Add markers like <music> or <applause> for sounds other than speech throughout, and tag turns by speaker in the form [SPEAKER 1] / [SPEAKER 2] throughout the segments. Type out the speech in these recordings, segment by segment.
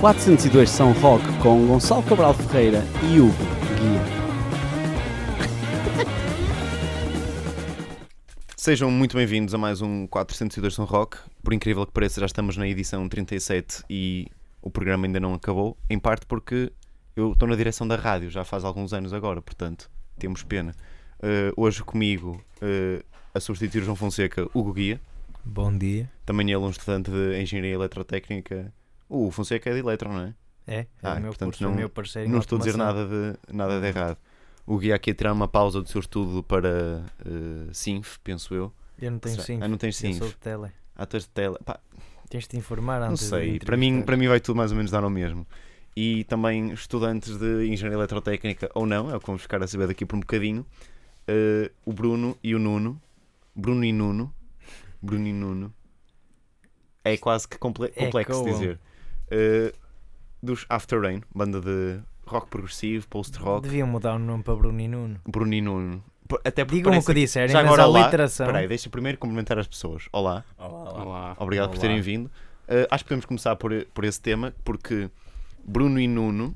[SPEAKER 1] 402 São Roque com Gonçalo Cabral Ferreira e Hugo Guia.
[SPEAKER 2] Sejam muito bem-vindos a mais um 402 São Roque. Por incrível que pareça, já estamos na edição 37 e o programa ainda não acabou, em parte porque eu estou na direção da rádio já faz alguns anos agora, portanto, temos pena. Uh, hoje comigo, uh, a substituir o João Fonseca, Hugo Guia.
[SPEAKER 3] Bom dia.
[SPEAKER 2] Também ele um estudante de Engenharia Eletrotécnica. Uh, o Fonseca é de Eletro, não é?
[SPEAKER 3] É, é
[SPEAKER 2] Ah,
[SPEAKER 3] o meu,
[SPEAKER 2] portanto,
[SPEAKER 3] curso,
[SPEAKER 2] não-
[SPEAKER 3] meu parceiro
[SPEAKER 2] Não estou a dizer nada de, nada de errado. O Guia aqui tirar uma pausa do seu estudo para uh, Sinf, penso eu.
[SPEAKER 3] Eu não tenho
[SPEAKER 2] Será-
[SPEAKER 3] sim.
[SPEAKER 2] Ah, não tens
[SPEAKER 3] Eu
[SPEAKER 2] Sinf.
[SPEAKER 3] sou de tele.
[SPEAKER 2] Atores de tela. Pá,
[SPEAKER 3] Tens de te informar
[SPEAKER 2] Não
[SPEAKER 3] antes de
[SPEAKER 2] sei, para mim, para mim vai tudo mais ou menos dar ao mesmo. E também estudantes de Engenharia Eletrotécnica, ou não, é o que vamos ficar a saber daqui por um bocadinho, eh, o Bruno e o Nuno, Bruno e Nuno, Bruno e Nuno, é quase que comple
[SPEAKER 3] É
[SPEAKER 2] complexo dizer, Eh, dos After Rain, banda de rock progressivo, post-rock,
[SPEAKER 3] Deviam mudar o nome para Bruno e Nuno.
[SPEAKER 2] Bruno e Nuno. Até porque
[SPEAKER 3] Digam o que disserem,
[SPEAKER 2] já
[SPEAKER 3] mas
[SPEAKER 2] agora
[SPEAKER 3] a
[SPEAKER 2] olá.
[SPEAKER 3] literação.
[SPEAKER 2] Espera aí, deixa primeiro cumprimentar as pessoas. Olá.
[SPEAKER 4] Olá.
[SPEAKER 2] Obrigado por
[SPEAKER 3] Olá.
[SPEAKER 2] terem vindo. Uh, acho que podemos começar por, por esse tema, porque Bruno e Nuno,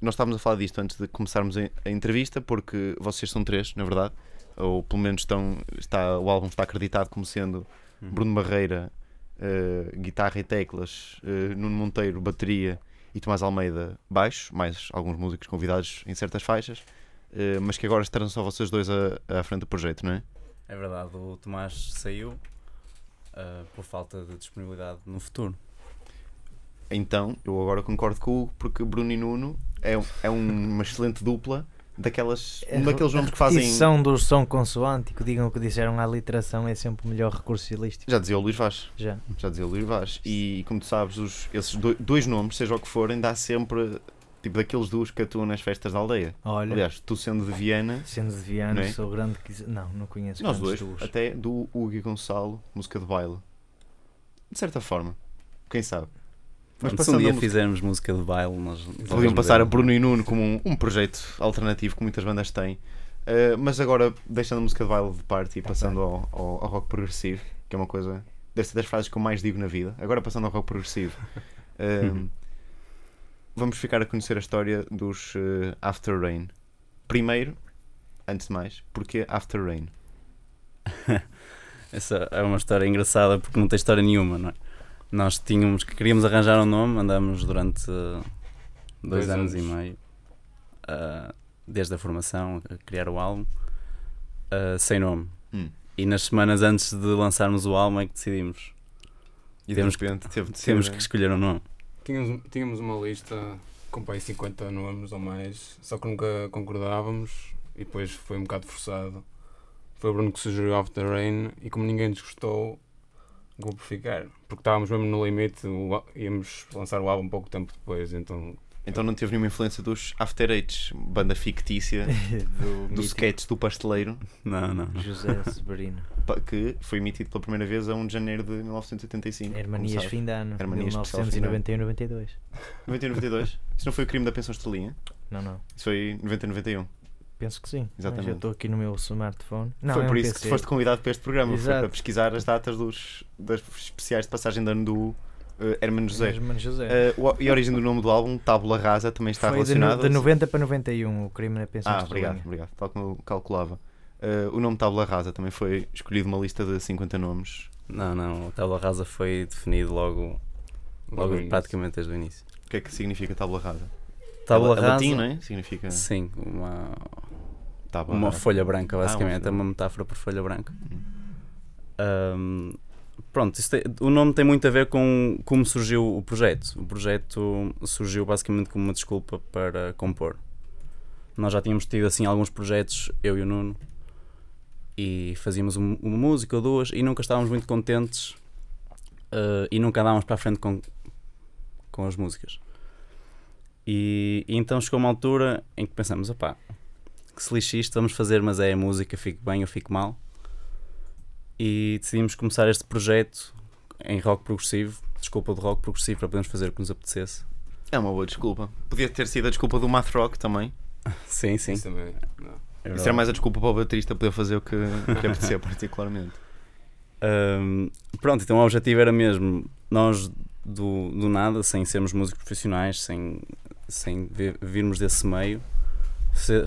[SPEAKER 2] nós estávamos a falar disto antes de começarmos a, a entrevista, porque vocês são três, na verdade, ou pelo menos estão, está, o álbum está acreditado como sendo
[SPEAKER 4] Uhum.
[SPEAKER 2] Bruno Barreira, uh, guitarra e teclas, uh, Nuno Monteiro, bateria e Tomás Almeida, baixo, mais alguns músicos convidados em certas faixas, uh, mas que agora estarão só vocês dois à, à frente do projeto, não é?
[SPEAKER 4] É verdade, o Tomás saiu por falta de disponibilidade no futuro.
[SPEAKER 2] Então, eu agora concordo com o Hugo, porque Bruno e Nuno é, é um- uma excelente dupla daquelas, um daqueles nomes que fazem.
[SPEAKER 3] Repetição do som consoântico, digam o que disseram, a literação é sempre o melhor recurso estilístico.
[SPEAKER 2] Já dizia o Luís Vaz.
[SPEAKER 3] Já.
[SPEAKER 2] Já dizia o Luís Vaz. E como tu sabes, os, esses doi- dois nomes, seja o que forem, dá sempre tipo daqueles duos que atuam nas festas da aldeia.
[SPEAKER 3] Olha,
[SPEAKER 2] Aliás, tu sendo de Viana,
[SPEAKER 3] sendo de Viana,
[SPEAKER 2] é?
[SPEAKER 3] sou grande. Não, não conheço
[SPEAKER 2] nós dois,
[SPEAKER 3] duos.
[SPEAKER 2] até do Hugo e Gonçalo, música de baile. De certa forma, quem sabe. Mas
[SPEAKER 4] se um dia
[SPEAKER 2] música-
[SPEAKER 4] fizermos música de baile, nós
[SPEAKER 2] Podiam passar a Bruno e Nuno como um, um projeto alternativo que muitas bandas têm. Uh, mas agora, deixando a música de baile de parte e passando ao, ao, ao rock progressivo, que é uma coisa. Deve ser das frases que eu mais digo na vida. Agora, passando ao rock progressivo, um, <laughs> vamos ficar a conhecer a história dos uh, After Rain. Primeiro, antes de mais, porque After Rain? <laughs>
[SPEAKER 4] Essa é uma história engraçada porque não tem história nenhuma, não é? Nós tínhamos que queríamos arranjar um nome, andamos durante ah, dois,
[SPEAKER 5] Dois
[SPEAKER 4] anos,
[SPEAKER 5] anos.
[SPEAKER 4] e meio, ah, desde a formação, a criar o álbum, ah, sem nome.
[SPEAKER 2] Hum.
[SPEAKER 4] E nas semanas antes de lançarmos o álbum é que decidimos.
[SPEAKER 2] E
[SPEAKER 4] Temos
[SPEAKER 2] de repente teve de ser-
[SPEAKER 4] Temos que escolher um nome.
[SPEAKER 5] Tínhamos, tínhamos uma lista com pai 50 nomes ou mais, só que nunca concordávamos e depois foi um bocado forçado. Foi o Bruno que sugeriu After Rain e como ninguém nos gostou, acabou por ficar. Porque estávamos mesmo no limite, o íamos lançar o álbum pouco tempo depois, então
[SPEAKER 2] Então não teve nenhuma influência dos After Eights, banda fictícia <laughs>
[SPEAKER 3] do
[SPEAKER 2] do sketch do pasteleiro.
[SPEAKER 4] Não, não.
[SPEAKER 3] José Severino. <laughs>
[SPEAKER 2] que foi emitido pela primeira vez a 1 de janeiro de 1985. como
[SPEAKER 3] Hermanias fim de ano.
[SPEAKER 2] Hermanias especial fim de ano.
[SPEAKER 3] 1991-92.
[SPEAKER 2] 90 92? Isso não foi o crime da pensão estrelinha?
[SPEAKER 3] Não, não.
[SPEAKER 2] Isso foi 90 91.
[SPEAKER 3] Penso que sim.
[SPEAKER 2] Exatamente.
[SPEAKER 3] Eu estou aqui no meu smartphone. Não,
[SPEAKER 2] foi
[SPEAKER 3] é um
[SPEAKER 2] por isso
[SPEAKER 3] PC.
[SPEAKER 2] que tu foste convidado para este programa. Foi
[SPEAKER 3] Exato.
[SPEAKER 2] para pesquisar as datas dos, das especiais de passagem de ano do eh, Hermano José.
[SPEAKER 3] Hermano José.
[SPEAKER 2] O- e a origem do nome do álbum, Tábula Rasa, também está
[SPEAKER 3] Foi de,
[SPEAKER 2] relacionada.
[SPEAKER 3] no, de 90 para 91, o crime na pensão
[SPEAKER 2] Ah, obrigado, obrigado. Tal como eu calculava. Eh, o nome Tábula Rasa também foi escolhido uma lista de 50 nomes.
[SPEAKER 4] Não, não. A tábua rasa foi definido logo,
[SPEAKER 5] logo
[SPEAKER 4] logo praticamente desde o início.
[SPEAKER 2] O que é que significa Tábula Rasa?
[SPEAKER 4] Tábua
[SPEAKER 2] é,
[SPEAKER 4] rasa.
[SPEAKER 2] latim, não é? Significa
[SPEAKER 4] Sim, uma,
[SPEAKER 2] tábua
[SPEAKER 4] uma folha branca,
[SPEAKER 2] Ah, uma
[SPEAKER 4] basicamente.
[SPEAKER 2] folha
[SPEAKER 4] é uma metáfora por folha branca.
[SPEAKER 2] Hum.
[SPEAKER 4] Ahm, pronto, tem- o nome tem muito a ver com como surgiu o projeto. O projeto surgiu basicamente como uma desculpa para compor. Nós já tínhamos tido assim alguns projetos, eu e o Nuno, e fazíamos um- uma música ou duas e nunca estávamos muito contentes ah, e nunca andávamos para a frente com, com as músicas. E, e então chegou uma altura em que pensamos, opá, que se lixe isto, vamos fazer, mas é a música, fico bem ou fico mal. E decidimos começar este projeto em rock progressivo, desculpa de rock progressivo para podermos fazer o que nos apetecesse.
[SPEAKER 2] É uma boa desculpa. Podia ter sido a desculpa do Math Rock também. <laughs>
[SPEAKER 4] Sim, sim.
[SPEAKER 5] Isso também. não.
[SPEAKER 4] é
[SPEAKER 2] Isso era mais a desculpa para o baterista poder fazer o que, o que apetecia <laughs> particularmente.
[SPEAKER 4] Ahm, pronto, então o objetivo era mesmo nós do, do nada, sem sermos músicos profissionais, sem, sem vi- virmos desse meio,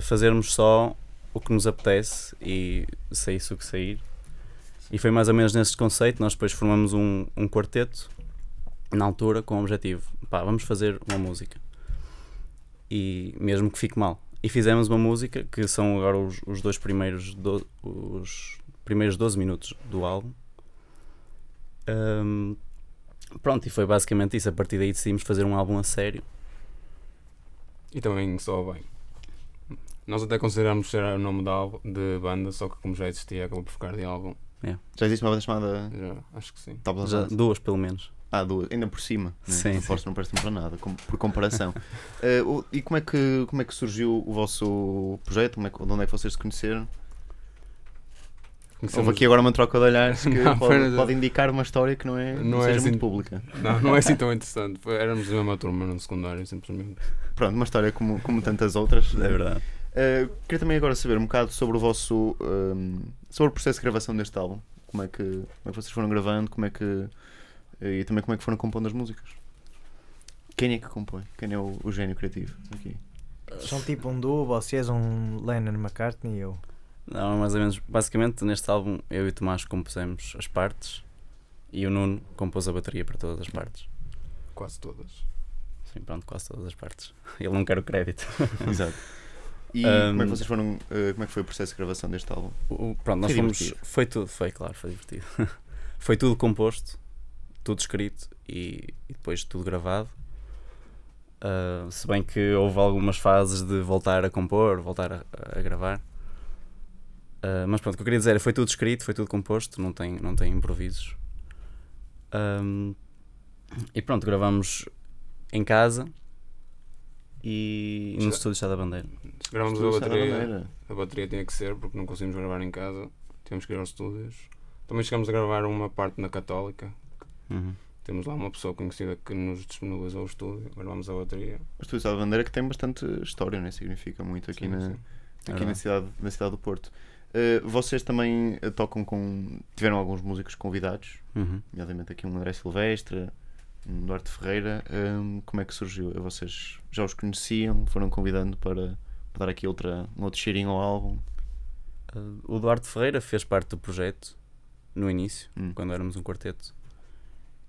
[SPEAKER 4] fazermos só o que nos apetece e saísse o que sair. E foi mais ou menos nesse conceito. Nós depois formamos um, um quarteto, na altura, com o objetivo: pá, vamos fazer uma música. E mesmo que fique mal. E fizemos uma música que são agora os, os dois primeiros, do, os primeiros 12 minutos do álbum. Ahm, pronto, e foi basicamente isso. A partir daí decidimos fazer um álbum a sério.
[SPEAKER 5] E também soa bem. Nós até consideramos ser o nome da álbum, de banda, só que como já existia, acabou por ficar de álbum.
[SPEAKER 2] Já existe uma banda chamada
[SPEAKER 5] Já, acho que sim.
[SPEAKER 2] Tabula
[SPEAKER 4] Já, duas, pelo menos.
[SPEAKER 2] Ah, duas, ainda por cima. né?
[SPEAKER 4] Sim,
[SPEAKER 2] Não
[SPEAKER 4] sim.
[SPEAKER 2] não presta para nada, com- por comparação. <laughs> Eh, o- e como é, que, como é que surgiu o vosso projeto? Como é que, de onde é que vocês se conheceram?
[SPEAKER 5] Conhecemos-
[SPEAKER 2] Houve aqui agora uma troca de olhares que <laughs>
[SPEAKER 5] Não,
[SPEAKER 2] pode,
[SPEAKER 5] apenas-
[SPEAKER 2] pode indicar uma história que não, é, não,
[SPEAKER 5] Não é
[SPEAKER 2] seja
[SPEAKER 5] assim-
[SPEAKER 2] muito pública. <laughs>
[SPEAKER 5] Não, não é assim tão interessante. Éramos da mesma turma no secundário, simplesmente.
[SPEAKER 2] Pronto, uma história como, como tantas outras.
[SPEAKER 4] É verdade.
[SPEAKER 2] Eh, queria também agora saber um bocado sobre o vosso ehm, sobre o processo de gravação deste álbum. Como é que, como é que vocês foram gravando, como é que eh, e também como é que foram compondo as músicas. Quem é que compõe? Quem é o, o gênio criativo aqui?
[SPEAKER 3] São tipo um duo, vocês, um Lennon McCartney e eu.
[SPEAKER 4] Não, mais ou menos. Basicamente, neste álbum, eu e o Tomás compusemos as partes e o Nuno compôs a bateria para todas as partes.
[SPEAKER 5] Quase todas.
[SPEAKER 4] Sim, pronto, quase todas as partes. <laughs> Ele não quer o crédito.
[SPEAKER 2] Exato. <laughs> E
[SPEAKER 4] Ahm,
[SPEAKER 2] como é que vocês foram eh, como é que foi o processo de gravação deste álbum?
[SPEAKER 4] O- Pronto, nós
[SPEAKER 2] Foi
[SPEAKER 4] fomos.
[SPEAKER 2] divertido.
[SPEAKER 4] Foi tudo, foi claro, foi divertido. <laughs> foi tudo composto, tudo escrito e, e depois tudo gravado. Ah, se bem que houve algumas fases de voltar a compor, voltar a, a gravar. Ah, mas pronto, o que eu queria dizer é foi tudo escrito, foi tudo composto, não tem, não tem improvisos. Ahm, e pronto, gravamos em casa e no
[SPEAKER 5] Já-
[SPEAKER 4] estúdio Chá da Bandeira.
[SPEAKER 5] Gravamos a bateria.
[SPEAKER 2] Bandeira.
[SPEAKER 5] A bateria tinha que ser porque não conseguimos gravar em casa. Tínhamos que ir aos estúdios. Também chegamos a gravar uma parte na Católica.
[SPEAKER 4] Uhum.
[SPEAKER 5] Temos lá uma pessoa conhecida que nos disponibilizou o estúdio. Gravamos a bateria.
[SPEAKER 2] O Estúdio Sá da Bandeira que tem bastante história, né? significa muito aqui,
[SPEAKER 5] Sim,
[SPEAKER 2] na,
[SPEAKER 5] sim.
[SPEAKER 2] aqui
[SPEAKER 4] É
[SPEAKER 2] na,
[SPEAKER 4] verdade.
[SPEAKER 2] cidade, na cidade do Porto. Eh, vocês também tocam com. tiveram alguns músicos convidados,
[SPEAKER 4] Uhum.
[SPEAKER 2] nomeadamente aqui um André Silvestre, um Duarte Ferreira. Hum, como é que surgiu? Vocês já os conheciam? Foram convidando para, para dar aqui outra, um outro cheirinho ao álbum?
[SPEAKER 4] Uh, o Duarte Ferreira fez parte do projeto no início,
[SPEAKER 2] Hum.
[SPEAKER 4] quando éramos um quarteto,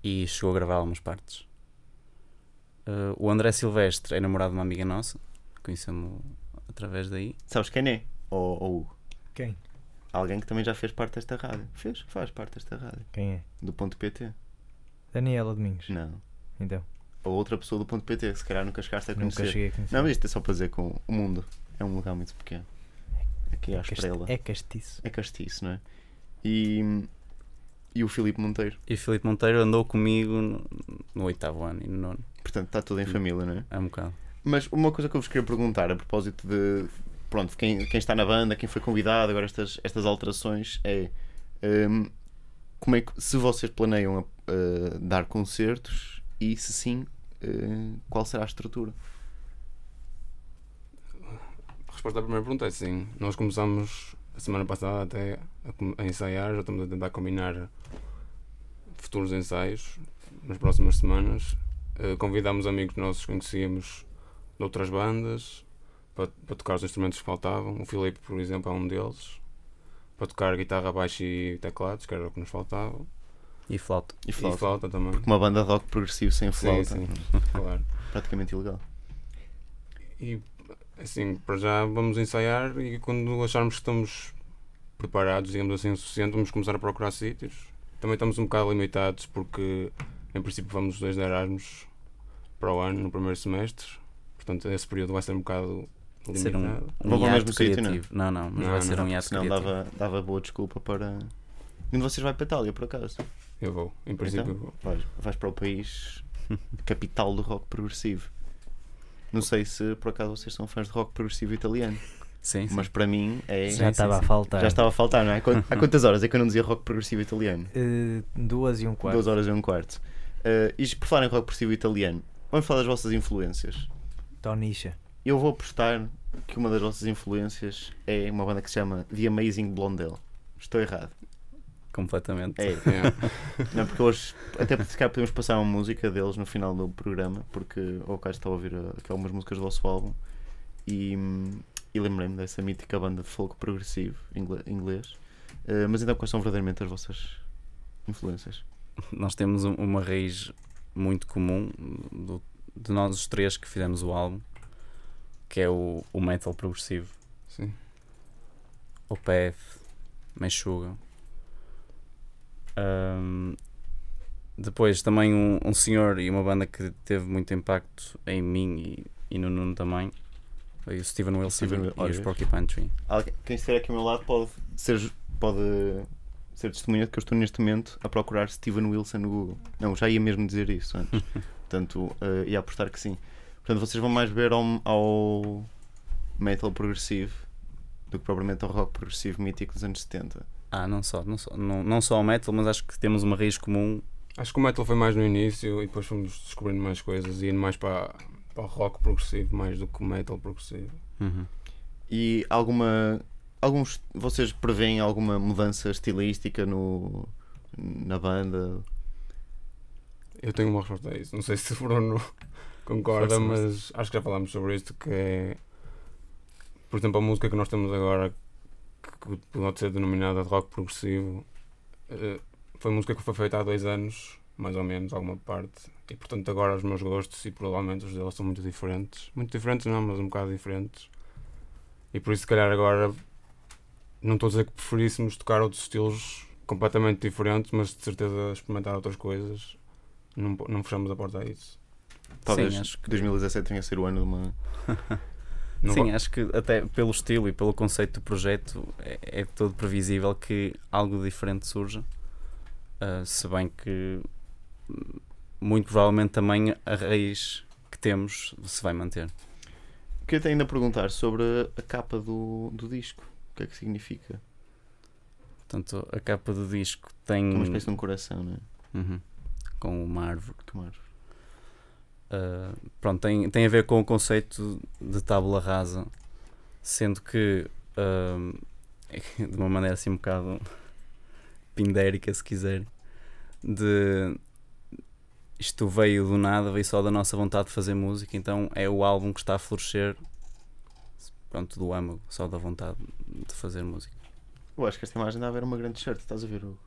[SPEAKER 4] e chegou a gravar algumas partes. Uh, o André Silvestre é namorado de uma amiga nossa, conhecemos através daí.
[SPEAKER 2] Sabes quem é? Ou, ou
[SPEAKER 3] Quem?
[SPEAKER 2] alguém que também já fez parte desta rádio? Fez? Faz parte desta rádio.
[SPEAKER 3] Quem é?
[SPEAKER 2] Do ponto PT?
[SPEAKER 3] Daniela Domingos.
[SPEAKER 2] Não.
[SPEAKER 3] Então,
[SPEAKER 2] Ou outra pessoa do ponto PT, que se calhar nunca chegaste a
[SPEAKER 3] nunca
[SPEAKER 2] conhecer.
[SPEAKER 3] cheguei a conhecer.
[SPEAKER 2] Não, mas isto é só para dizer que o mundo é um lugar muito pequeno. Aqui à
[SPEAKER 3] Cast-
[SPEAKER 2] estrela.
[SPEAKER 3] É castiço.
[SPEAKER 2] É castiço, não é? E, e o Filipe Monteiro.
[SPEAKER 4] E o Filipe Monteiro andou comigo no, no oitavo ano e no nono.
[SPEAKER 2] Portanto, está tudo em família, não é?
[SPEAKER 4] É um bocado.
[SPEAKER 2] Mas uma coisa que eu vos queria perguntar a propósito de pronto, quem, quem está na banda, quem foi convidado, agora estas, estas alterações é hum, como é que se vocês planeiam uh, dar concertos e se sim, uh, qual será a estrutura?
[SPEAKER 5] A resposta à primeira pergunta é sim. Nós começamos a semana passada até a, ensaiar, já estamos a tentar combinar futuros ensaios nas próximas semanas. Eh, convidámos amigos nossos que conhecíamos de outras bandas para, para tocar os instrumentos que faltavam. O Filipe, por exemplo, é um deles. Para tocar guitarra, baixo e teclados, que era o que nos faltava.
[SPEAKER 4] E flauta.
[SPEAKER 2] E
[SPEAKER 5] E
[SPEAKER 2] flauta.
[SPEAKER 5] flauta também.
[SPEAKER 2] Uma banda de rock progressivo sem
[SPEAKER 5] Sim,
[SPEAKER 2] flauta,
[SPEAKER 5] sim. <laughs> Claro.
[SPEAKER 2] praticamente ilegal.
[SPEAKER 5] E assim, para já vamos ensaiar e quando acharmos que estamos preparados, digamos assim, o suficiente, vamos começar a procurar sítios. Também estamos um bocado limitados porque em princípio vamos os dois de Erasmus para o ano, no primeiro semestre. Portanto, esse período vai ser um bocado
[SPEAKER 4] um,
[SPEAKER 5] limitado.
[SPEAKER 4] um
[SPEAKER 2] o
[SPEAKER 4] hiato
[SPEAKER 2] mesmo sítio,
[SPEAKER 4] criativo. Não, não, mas
[SPEAKER 5] Não,
[SPEAKER 4] vai ser
[SPEAKER 5] não,
[SPEAKER 4] um hiato
[SPEAKER 2] Senão
[SPEAKER 4] criativo.
[SPEAKER 2] dava, dava boa desculpa para. Onde vocês vai para a Itália, por acaso?
[SPEAKER 5] Eu vou, em princípio
[SPEAKER 2] Então?
[SPEAKER 5] vou.
[SPEAKER 2] Vais, vais para o país <laughs> capital do rock progressivo. Não sei se por acaso vocês são fãs de rock progressivo italiano,
[SPEAKER 4] Sim, sim.
[SPEAKER 2] mas para mim é.
[SPEAKER 4] Sim,
[SPEAKER 3] Já estava a
[SPEAKER 4] sim.
[SPEAKER 3] faltar.
[SPEAKER 2] Já estava a faltar, não é? Há quant- <laughs> Há quantas horas é que eu não dizia rock progressivo italiano?
[SPEAKER 3] Eh, duas e um quarto.
[SPEAKER 2] Duas horas e um quarto. Uh, e por falar em rock progressivo italiano, vamos falar das vossas influências.
[SPEAKER 3] Tonisha.
[SPEAKER 2] Eu vou apostar que uma das vossas influências é uma banda que se chama The Amazing Blondel. Estou errado.
[SPEAKER 4] Completamente.
[SPEAKER 2] É, <laughs> não, porque hoje, até se calhar podemos passar uma música deles no final do programa, porque o Caio está a ouvir uh, aqui algumas músicas do vosso álbum e, e lembrei-me dessa mítica banda de folk progressivo inglês. Uh, mas então, quais são verdadeiramente as vossas influências?
[SPEAKER 4] Nós temos um- uma raiz muito comum do- de nós os três que fizemos o álbum, que é o, o metal progressivo.
[SPEAKER 5] Sim.
[SPEAKER 4] o Path, Meshuga. Ahm, depois também um, um senhor e uma banda que teve muito impacto em mim e, e no Nuno também. Foi o Steven Wilson
[SPEAKER 2] Steven
[SPEAKER 4] e os? Porcupine Tree.
[SPEAKER 2] Alguém- Quem estiver aqui ao meu lado pode ser, pode ser testemunha de que eu estou neste momento a procurar Steven Wilson no Google. Não, já ia mesmo dizer isso antes. <laughs> Portanto, eh, ia apostar que sim. Portanto, vocês vão mais ver ao, ao metal progressivo do que propriamente ao rock progressivo mítico dos anos 70.
[SPEAKER 4] Ah, não só, não só, não, não só ao metal, mas acho que temos uma raiz comum.
[SPEAKER 5] Acho que o metal foi mais no início e depois fomos descobrindo mais coisas e indo mais para, para o rock progressivo mais do que o metal progressivo.
[SPEAKER 4] Uhum.
[SPEAKER 2] E alguma. Alguns, vocês preveem alguma mudança estilística no, na banda?
[SPEAKER 5] Eu tenho uma resposta a isso. Não sei se o Bruno <laughs> concorda, mas acho que já falámos sobre isto. Que é, por exemplo, a música que nós temos agora, que pode ser denominada de rock progressivo, eh, foi música que foi feita há dois anos, mais ou menos, alguma parte. E portanto, agora os meus gostos e provavelmente os deles são muito diferentes. Muito diferentes, não, mas um bocado diferentes. E por isso, se calhar, agora não estou a dizer que preferíssemos tocar outros estilos completamente diferentes, mas de certeza experimentar outras coisas. Não, não fechamos a porta a isso.
[SPEAKER 2] Talvez
[SPEAKER 4] Sim, acho que
[SPEAKER 2] 2017 tenha a ser o ano de uma. <laughs>
[SPEAKER 5] Não
[SPEAKER 4] Sim, acho que até pelo estilo e pelo conceito do projeto é, é todo previsível que algo diferente surja. Ah, se bem que hum, muito provavelmente também a raiz que temos se vai manter.
[SPEAKER 2] Queria ainda perguntar sobre a capa do, do disco. O que é que significa?
[SPEAKER 4] Portanto, a capa do disco tem
[SPEAKER 2] é uma espécie de um coração, não é?
[SPEAKER 4] Uhum. com uma árvore.
[SPEAKER 2] Que uma árvore.
[SPEAKER 4] Uh, pronto, tem, tem a ver com o conceito de tábula rasa, sendo que um, <laughs> de uma maneira assim um bocado pindérica, se quiser, de isto veio do nada, veio só da nossa vontade de fazer música, então é o álbum que está a florescer pronto, do âmago, só da vontade de fazer música.
[SPEAKER 2] Eu acho que esta imagem dá a ver uma grande shirt, estás a ver? Hugo?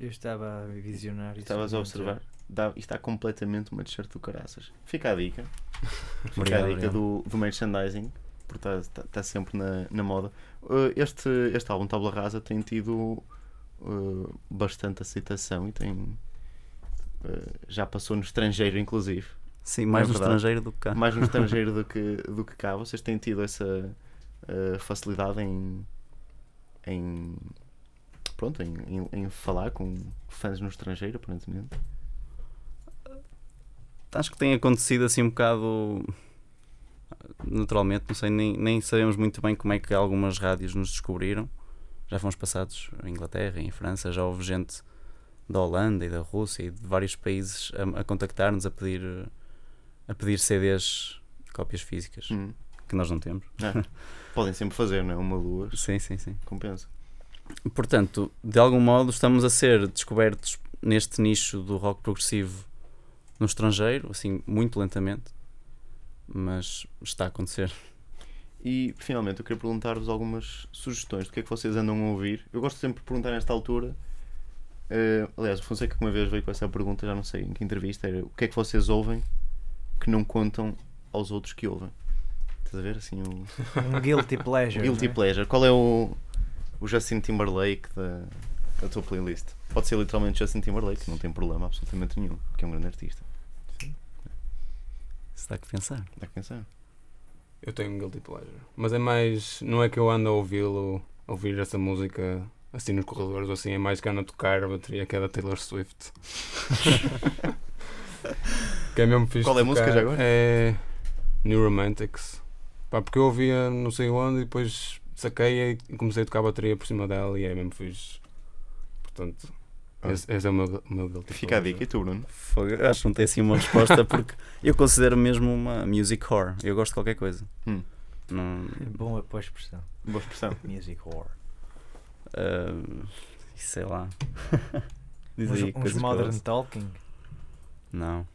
[SPEAKER 3] Eu estava a visionar isso.
[SPEAKER 2] Estavas a observar? Dá, isto está completamente uma t-shirt do caraças. Fica a dica. <laughs> Fica
[SPEAKER 4] Obrigado,
[SPEAKER 2] a dica
[SPEAKER 4] obrigado.
[SPEAKER 2] do, do merchandising, porque está, está, está sempre na, na moda. Uh, este, este álbum, Tábula Rasa, tem tido uh, bastante aceitação e tem. uh, já passou no estrangeiro, inclusive.
[SPEAKER 4] Sim, mais
[SPEAKER 2] É
[SPEAKER 4] no
[SPEAKER 2] verdade.
[SPEAKER 4] estrangeiro do que cá.
[SPEAKER 2] Mais no estrangeiro do <laughs> que, do que cá. Vocês têm tido essa facilidade em. em pronto, em, em, em falar com fãs no estrangeiro, aparentemente.
[SPEAKER 4] Acho que tem acontecido assim um bocado naturalmente, não sei, nem, nem sabemos muito bem como é que algumas rádios nos descobriram. Já fomos passados em Inglaterra, em França, já houve gente da Holanda e da Rússia e de vários países a, a contactar-nos a pedir a pedir CDs, cópias físicas,
[SPEAKER 2] Hum.
[SPEAKER 4] que nós não temos.
[SPEAKER 2] É. Podem sempre fazer, não é? Uma, duas,
[SPEAKER 4] Sim, sim, sim.
[SPEAKER 2] compensa.
[SPEAKER 4] Portanto, de algum modo estamos a ser descobertos neste nicho do rock progressivo no estrangeiro, assim, muito lentamente, mas está a acontecer.
[SPEAKER 2] E finalmente eu queria perguntar-vos algumas sugestões do que é que vocês andam a ouvir. Eu gosto sempre de perguntar nesta altura. eh, aliás, o Fonseca que uma vez veio com essa pergunta, já não sei em que entrevista, era o que é que vocês ouvem que não contam aos outros que ouvem? Estás a ver assim o, <laughs>
[SPEAKER 3] Um guilty pleasure.
[SPEAKER 2] Guilty
[SPEAKER 3] é?
[SPEAKER 2] Pleasure? Qual é o, o Justin Timberlake da, da tua playlist? Pode ser literalmente Justin Timberlake, não tem problema absolutamente nenhum, que é um grande artista.
[SPEAKER 4] Dá que pensar.
[SPEAKER 2] Dá que pensar.
[SPEAKER 5] Eu tenho um guilty pleasure. Mas é mais. Não é que eu ando a ouvi-lo, a ouvir essa música assim nos corredores ou assim, é mais que ando a tocar a bateria que é da Taylor Swift. <laughs> que é mesmo fixe.
[SPEAKER 2] Qual é a música
[SPEAKER 5] tocar.
[SPEAKER 2] já agora?
[SPEAKER 5] É. New Romantics. Pá, porque eu ouvia não sei onde e depois saquei e comecei a tocar a bateria por cima dela e é mesmo fixe. Portanto. Esse, esse é o meu, o meu guilty
[SPEAKER 2] Fica a dica. E tu, Bruno?
[SPEAKER 4] Acho que não tem assim uma resposta porque eu considero mesmo uma music whore. Eu gosto de qualquer coisa.
[SPEAKER 2] Hum.
[SPEAKER 4] Não,
[SPEAKER 3] É bom a pôr expressão.
[SPEAKER 2] Boa expressão.
[SPEAKER 3] Music horror.
[SPEAKER 4] ah, Sei lá. <laughs> Diz
[SPEAKER 3] Uns,
[SPEAKER 4] aí
[SPEAKER 3] uns Modern. Talking.
[SPEAKER 4] Não.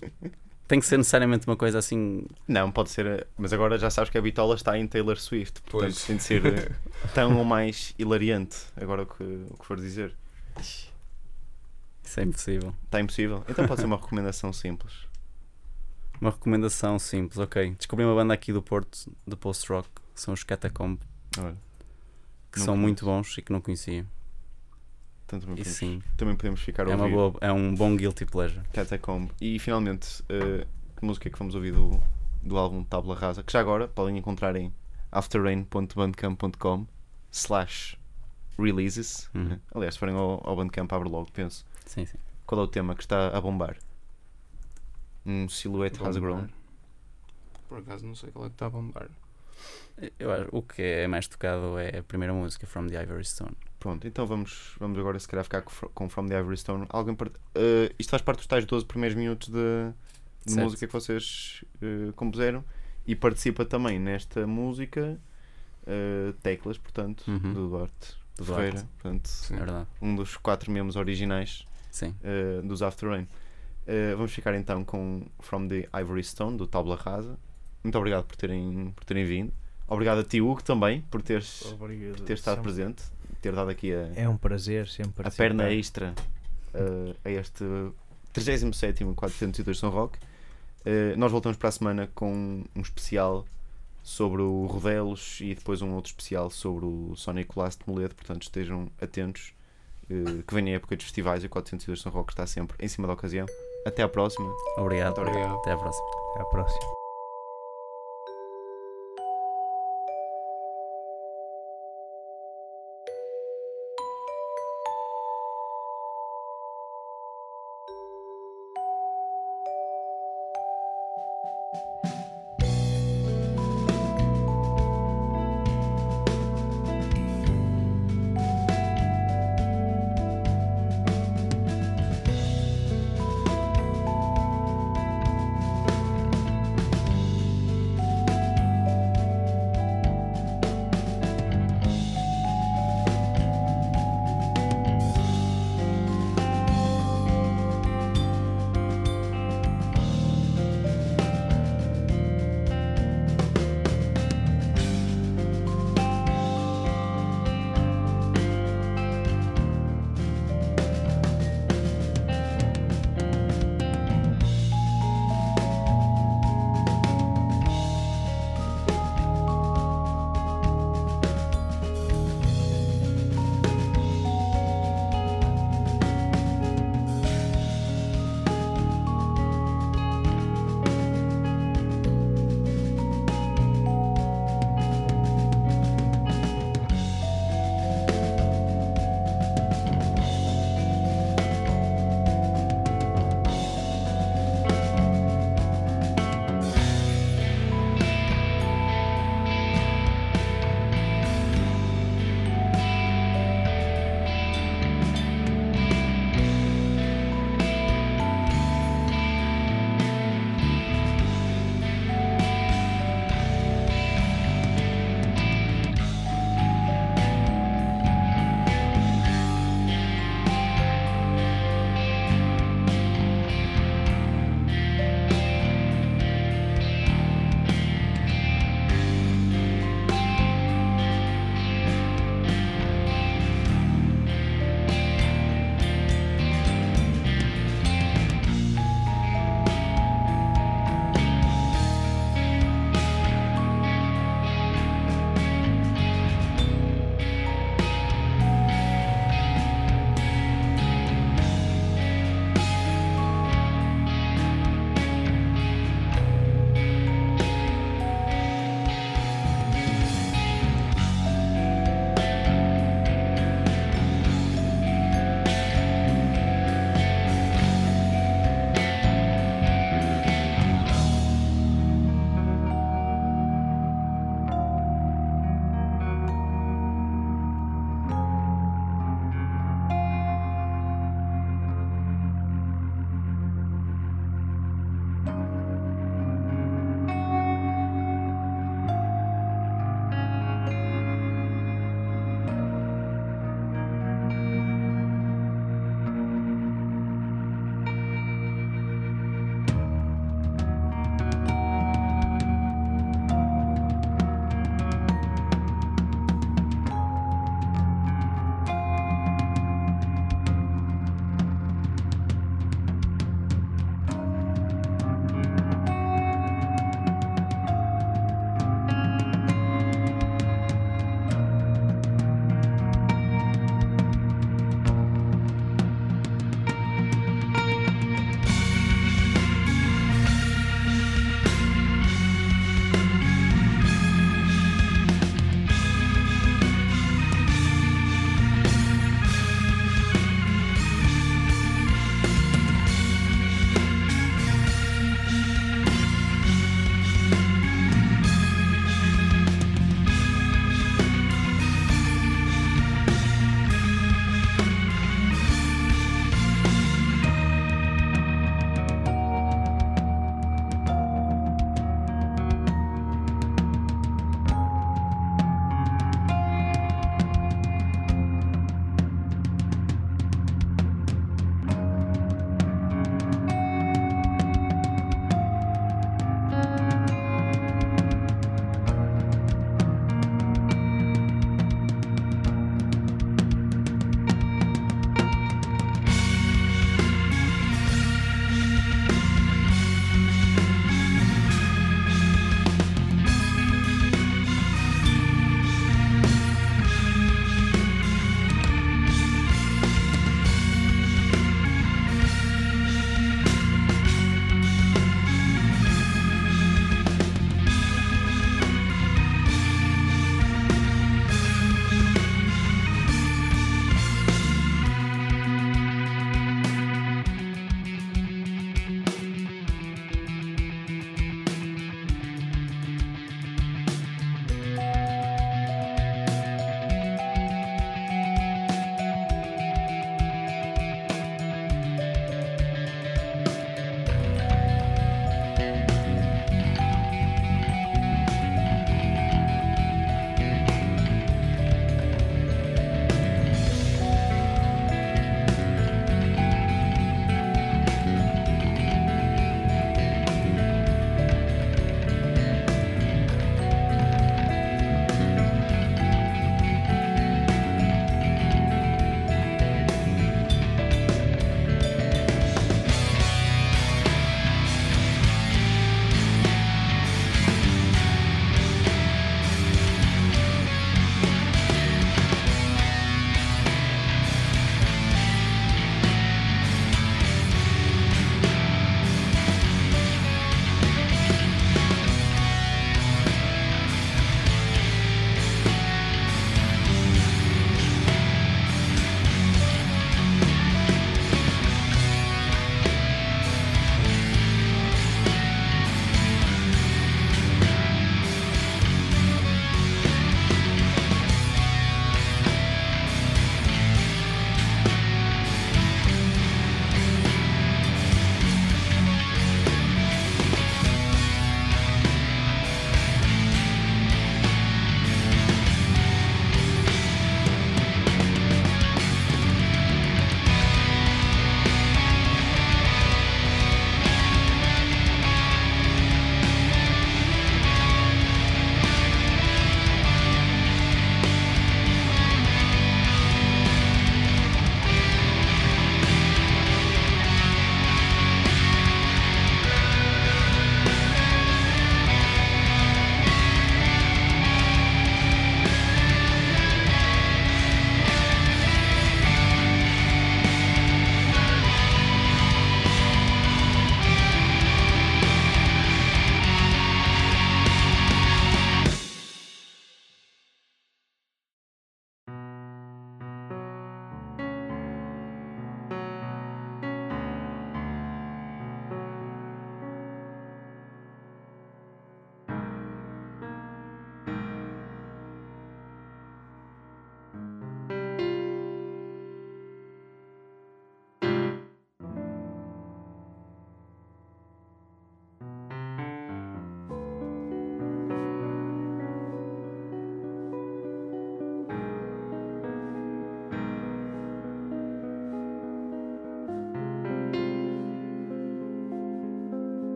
[SPEAKER 4] <laughs> Tem que ser necessariamente uma coisa assim.
[SPEAKER 2] Não, pode ser. Mas agora já sabes que a bitola está em Taylor Swift. Portanto,
[SPEAKER 5] Pois.
[SPEAKER 2] tem de ser eh, <laughs> tão ou mais hilariante. Agora o que, o que for dizer.
[SPEAKER 4] Isso é impossível.
[SPEAKER 2] Está impossível. Então pode ser uma recomendação simples. <laughs>
[SPEAKER 4] Uma recomendação simples, ok. Descobri uma banda aqui do Porto, de post-rock, são os Catacomb,
[SPEAKER 2] Olha,
[SPEAKER 4] que
[SPEAKER 2] Não
[SPEAKER 4] são
[SPEAKER 2] conheço.
[SPEAKER 4] muito bons e que não conhecia.
[SPEAKER 2] Então também
[SPEAKER 4] E
[SPEAKER 2] podemos,
[SPEAKER 4] sim,
[SPEAKER 2] também podemos ficar a
[SPEAKER 4] é, uma
[SPEAKER 2] ouvir
[SPEAKER 4] boa, é um bom guilty pleasure.
[SPEAKER 2] Catacomb. E finalmente, eh, que música é que vamos ouvir do, do álbum Tabla Rasa? Que já agora podem encontrar em afterrain.bandcamp.com slash releases.
[SPEAKER 4] Uhum.
[SPEAKER 2] Aliás, se forem ao, ao Bandcamp, abre logo, penso.
[SPEAKER 4] Sim, sim.
[SPEAKER 2] Qual é o tema que está a bombar? Um Silhouette Has. Grown.
[SPEAKER 5] Por acaso não sei qual é que está a bombar.
[SPEAKER 4] Eu acho, o que é mais tocado é a primeira música, From the Ivory Stone.
[SPEAKER 2] Pronto, então vamos, vamos agora se calhar ficar com, Fro- com From the Ivory Stone. Algo em part... Eh, isto faz parte dos tais 12 primeiros minutos de, de música que vocês eh, compuseram e participa também nesta música eh, Teclas, portanto,
[SPEAKER 4] Uhum.
[SPEAKER 2] do Duarte
[SPEAKER 4] Do
[SPEAKER 2] Ferreira,
[SPEAKER 4] Duarte.
[SPEAKER 2] portanto,
[SPEAKER 5] Sim.
[SPEAKER 4] É verdade.
[SPEAKER 2] um dos quatro membros originais
[SPEAKER 4] Sim.
[SPEAKER 2] dos After Rain. Vamos ficar então com From the Ivory Stone, do Tabla Rasa. Muito obrigado por terem, por terem vindo. Obrigado a ti, Hugo, também, por teres,
[SPEAKER 3] Obrigado.
[SPEAKER 2] por teres estado
[SPEAKER 3] Sempre-
[SPEAKER 2] presente, ter dado aqui a,
[SPEAKER 3] É um prazer sempre
[SPEAKER 2] a perna extra eh, a este 37 402 São Roque. Eh, nós voltamos para a semana com um especial sobre o Rodelos e depois um outro especial sobre o Sonic Last de Moledo, portanto estejam atentos eh, que vem a época dos festivais e o 402 São Roque está sempre em cima da ocasião. Até à próxima.
[SPEAKER 4] Obrigado.
[SPEAKER 2] Muito obrigado.
[SPEAKER 5] Obrigado.
[SPEAKER 4] Até à próxima.
[SPEAKER 3] Até à próxima.